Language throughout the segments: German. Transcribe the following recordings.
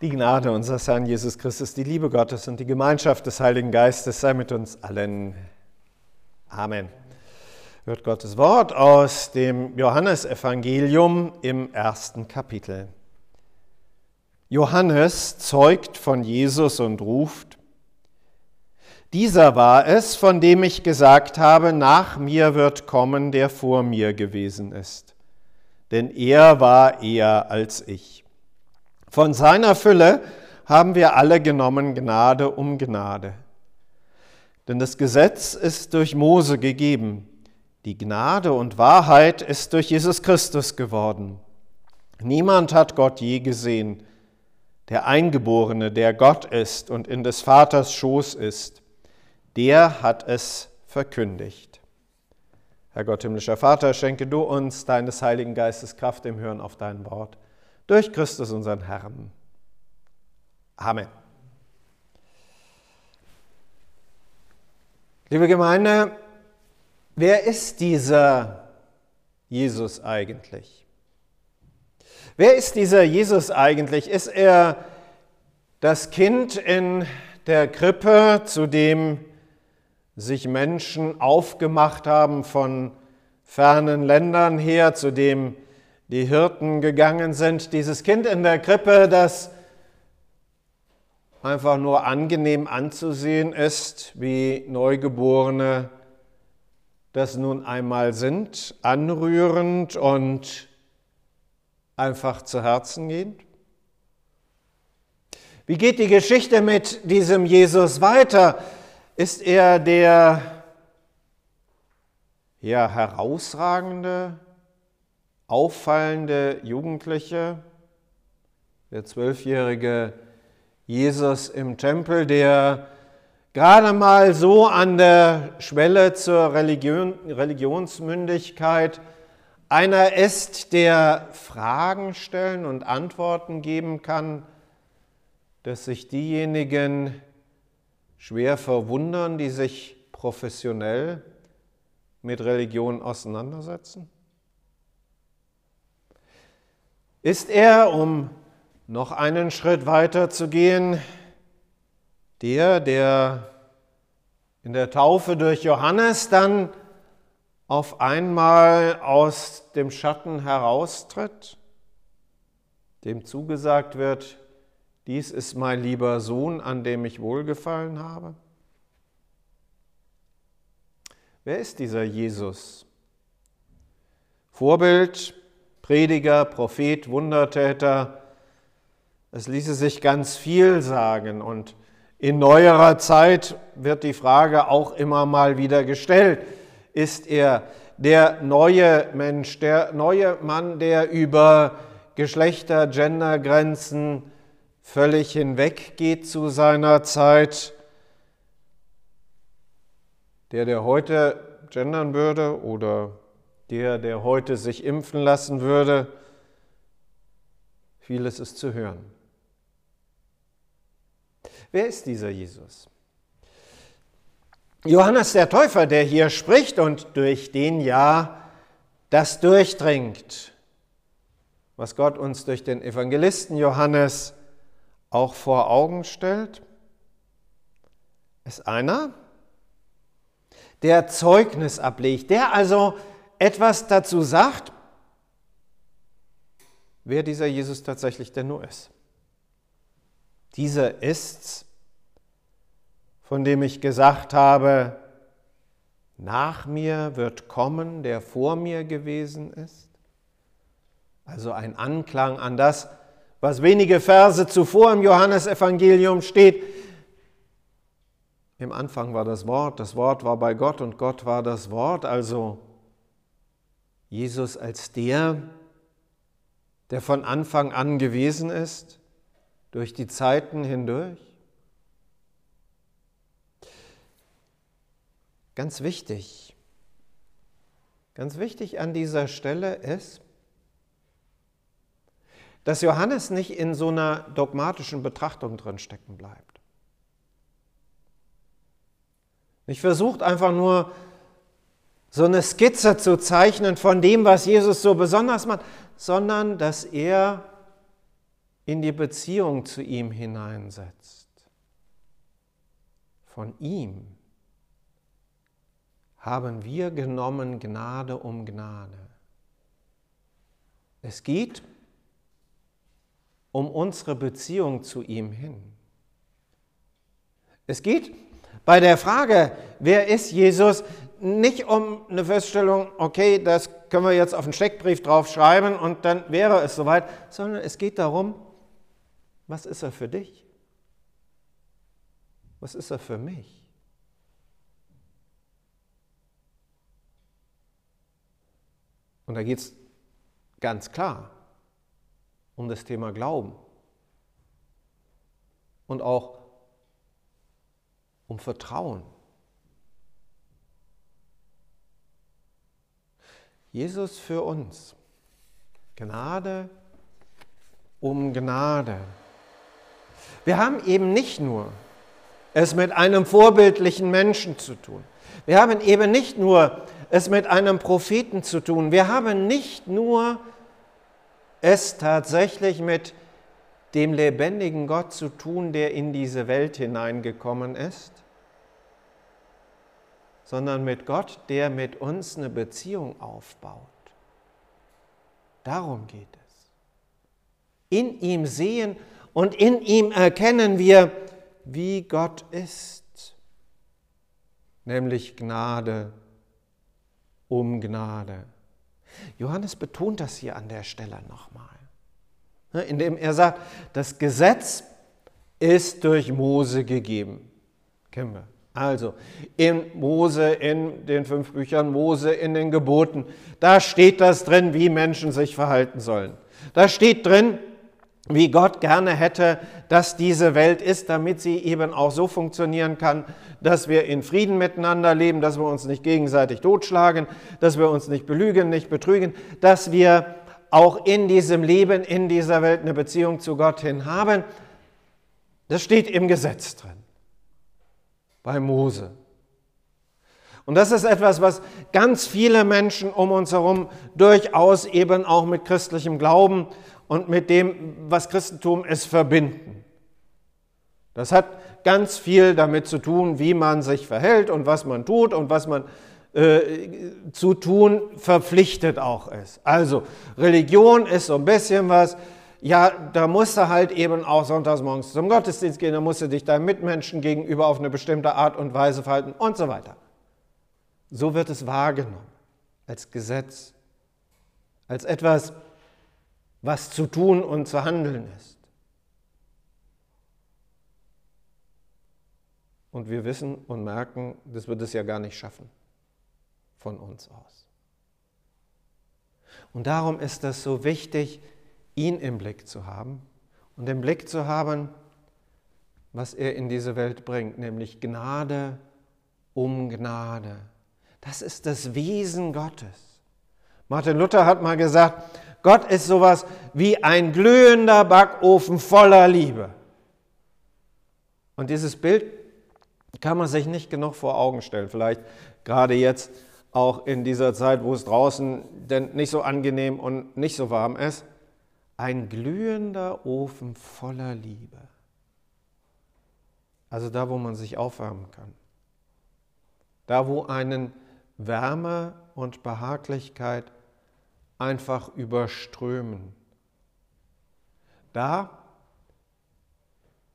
Die Gnade unseres Herrn Jesus Christus, die Liebe Gottes und die Gemeinschaft des Heiligen Geistes sei mit uns allen. Amen. Hört Gottes Wort aus dem Johannesevangelium im ersten Kapitel. Johannes zeugt von Jesus und ruft, dieser war es, von dem ich gesagt habe, nach mir wird kommen, der vor mir gewesen ist. Denn er war eher als ich. Von seiner Fülle haben wir alle genommen Gnade um Gnade. Denn das Gesetz ist durch Mose gegeben, die Gnade und Wahrheit ist durch Jesus Christus geworden. Niemand hat Gott je gesehen, der Eingeborene, der Gott ist und in des Vaters Schoß ist, der hat es verkündigt. Herr Gott, himmlischer Vater, schenke du uns deines Heiligen Geistes Kraft im Hören auf dein Wort durch Christus unseren Herrn. Amen. Liebe Gemeinde, wer ist dieser Jesus eigentlich? Wer ist dieser Jesus eigentlich? Ist er das Kind in der Krippe, zu dem sich Menschen aufgemacht haben von fernen Ländern her, zu dem die Hirten gegangen sind. Dieses Kind in der Krippe, das einfach nur angenehm anzusehen ist, wie Neugeborene das nun einmal sind, anrührend und einfach zu Herzen gehend. Wie geht die Geschichte mit diesem Jesus weiter? Ist er der ja, herausragende, auffallende Jugendliche, der zwölfjährige Jesus im Tempel, der gerade mal so an der Schwelle zur Religion, Religionsmündigkeit einer ist, der Fragen stellen und Antworten geben kann, dass sich diejenigen schwer verwundern, die sich professionell mit Religion auseinandersetzen? Ist er, um noch einen Schritt weiter zu gehen, der, der in der Taufe durch Johannes dann auf einmal aus dem Schatten heraustritt, dem zugesagt wird, dies ist mein lieber Sohn, an dem ich wohlgefallen habe? Wer ist dieser Jesus? Vorbild, Prediger, Prophet, Wundertäter. Es ließe sich ganz viel sagen und in neuerer Zeit wird die Frage auch immer mal wieder gestellt. Ist er der neue Mensch, der neue Mann, der über Geschlechter, Gendergrenzen völlig hinweggeht zu seiner Zeit, der, der heute gendern würde oder der, der heute sich impfen lassen würde, vieles ist zu hören. Wer ist dieser Jesus? Johannes der Täufer, der hier spricht und durch den ja das durchdringt, was Gott uns durch den Evangelisten Johannes auch vor Augen stellt, ist einer, der Zeugnis ablegt, der also etwas dazu sagt, wer dieser Jesus tatsächlich denn nur ist. Dieser ist's, von dem ich gesagt habe, nach mir wird kommen, der vor mir gewesen ist. Also ein Anklang an das, was wenige Verse zuvor im Johannesevangelium steht. Im Anfang war das Wort, das Wort war bei Gott und Gott war das Wort, also Jesus als der, der von Anfang an gewesen ist, durch die Zeiten hindurch? Ganz wichtig, ganz wichtig an dieser Stelle ist, dass Johannes nicht in so einer dogmatischen Betrachtung drin stecken bleibt. Nicht versucht einfach nur so eine Skizze zu zeichnen von dem, was Jesus so besonders macht, sondern dass er in die Beziehung zu ihm hineinsetzt. Von ihm haben wir genommen Gnade um Gnade. Es geht um unsere Beziehung zu ihm hin. Es geht bei der Frage, wer ist Jesus, nicht um eine Feststellung, okay, das können wir jetzt auf einen Steckbrief draufschreiben und dann wäre es soweit, sondern es geht darum, was ist er für dich? Was ist er für mich? Und da geht es ganz klar um das Thema Glauben und auch um Vertrauen. Jesus für uns. Gnade um Gnade. Wir haben eben nicht nur es mit einem vorbildlichen Menschen zu tun. Wir haben eben nicht nur es mit einem Propheten zu tun. Wir haben nicht nur es tatsächlich mit dem lebendigen Gott zu tun, der in diese Welt hineingekommen ist, sondern mit Gott, der mit uns eine Beziehung aufbaut. Darum geht es. In ihm sehen und in ihm erkennen wir, wie Gott ist, nämlich Gnade um Gnade. Johannes betont das hier an der Stelle nochmal, ne, indem er sagt, das Gesetz ist durch Mose gegeben. Kennen wir. Also in Mose, in den fünf Büchern Mose, in den Geboten, da steht das drin, wie Menschen sich verhalten sollen. Da steht drin, wie Gott gerne hätte, dass diese Welt ist, damit sie eben auch so funktionieren kann, dass wir in Frieden miteinander leben, dass wir uns nicht gegenseitig totschlagen, dass wir uns nicht belügen, nicht betrügen, dass wir auch in diesem Leben, in dieser Welt eine Beziehung zu Gott hin haben. Das steht im Gesetz drin, bei Mose. Und das ist etwas, was ganz viele Menschen um uns herum durchaus eben auch mit christlichem Glauben und mit dem, was Christentum ist, verbinden. Das hat ganz viel damit zu tun, wie man sich verhält und was man tut und was man äh, zu tun verpflichtet auch ist. Also Religion ist so ein bisschen was, ja, da musst du halt eben auch sonntags morgens zum Gottesdienst gehen, da musst du dich deinen Mitmenschen gegenüber auf eine bestimmte Art und Weise verhalten und so weiter. So wird es wahrgenommen als Gesetz, als etwas, was zu tun und zu handeln ist. Und wir wissen und merken, das wird es ja gar nicht schaffen von uns aus. Und darum ist es so wichtig, ihn im Blick zu haben und im Blick zu haben, was er in diese Welt bringt, nämlich Gnade um Gnade. Das ist das Wesen Gottes. Martin Luther hat mal gesagt, Gott ist sowas wie ein glühender Backofen voller Liebe. Und dieses Bild kann man sich nicht genug vor Augen stellen. Vielleicht gerade jetzt auch in dieser Zeit, wo es draußen denn nicht so angenehm und nicht so warm ist. Ein glühender Ofen voller Liebe. Also da, wo man sich aufwärmen kann. Da, wo einen Wärme und Behaglichkeit einfach überströmen. Da,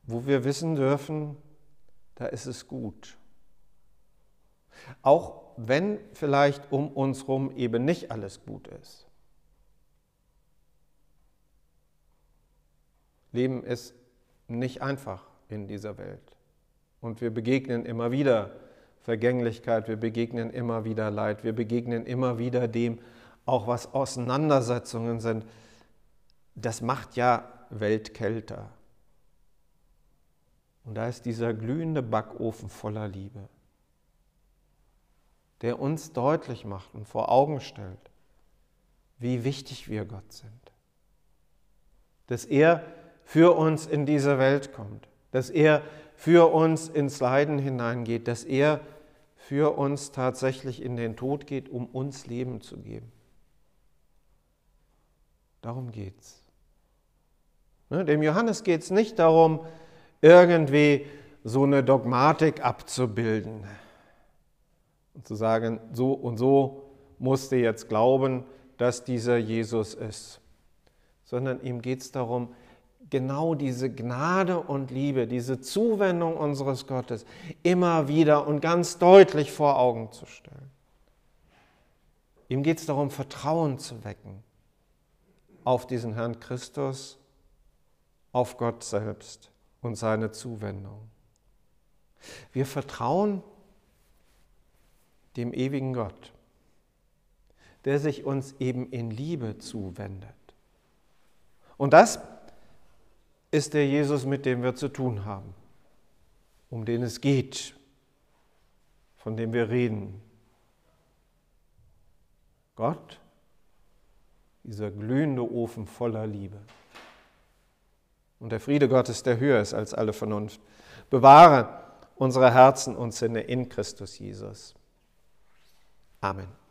wo wir wissen dürfen, da ist es gut. Auch wenn vielleicht um uns herum eben nicht alles gut ist. Leben ist nicht einfach in dieser Welt. Und wir begegnen immer wieder Vergänglichkeit, wir begegnen immer wieder Leid, wir begegnen immer wieder dem, auch was Auseinandersetzungen sind, das macht ja Welt kälter. Und da ist dieser glühende Backofen voller Liebe, der uns deutlich macht und vor Augen stellt, wie wichtig wir Gott sind. Dass er für uns in diese Welt kommt, dass er für uns ins Leiden hineingeht, dass er für uns tatsächlich in den Tod geht, um uns Leben zu geben. Darum geht's. Ne, dem Johannes geht es nicht darum, irgendwie so eine Dogmatik abzubilden und zu sagen, so und so musst du jetzt glauben, dass dieser Jesus ist, sondern ihm geht es darum, genau diese Gnade und Liebe, diese Zuwendung unseres Gottes immer wieder und ganz deutlich vor Augen zu stellen. Ihm geht es darum, Vertrauen zu wecken auf diesen Herrn Christus, auf Gott selbst und seine Zuwendung. Wir vertrauen dem ewigen Gott, der sich uns eben in Liebe zuwendet. Und das ist der Jesus, mit dem wir zu tun haben, um den es geht, von dem wir reden. Gott, dieser glühende Ofen voller Liebe. Und der Friede Gottes, der höher ist als alle Vernunft, bewahre unsere Herzen und Sinne in Christus Jesus. Amen.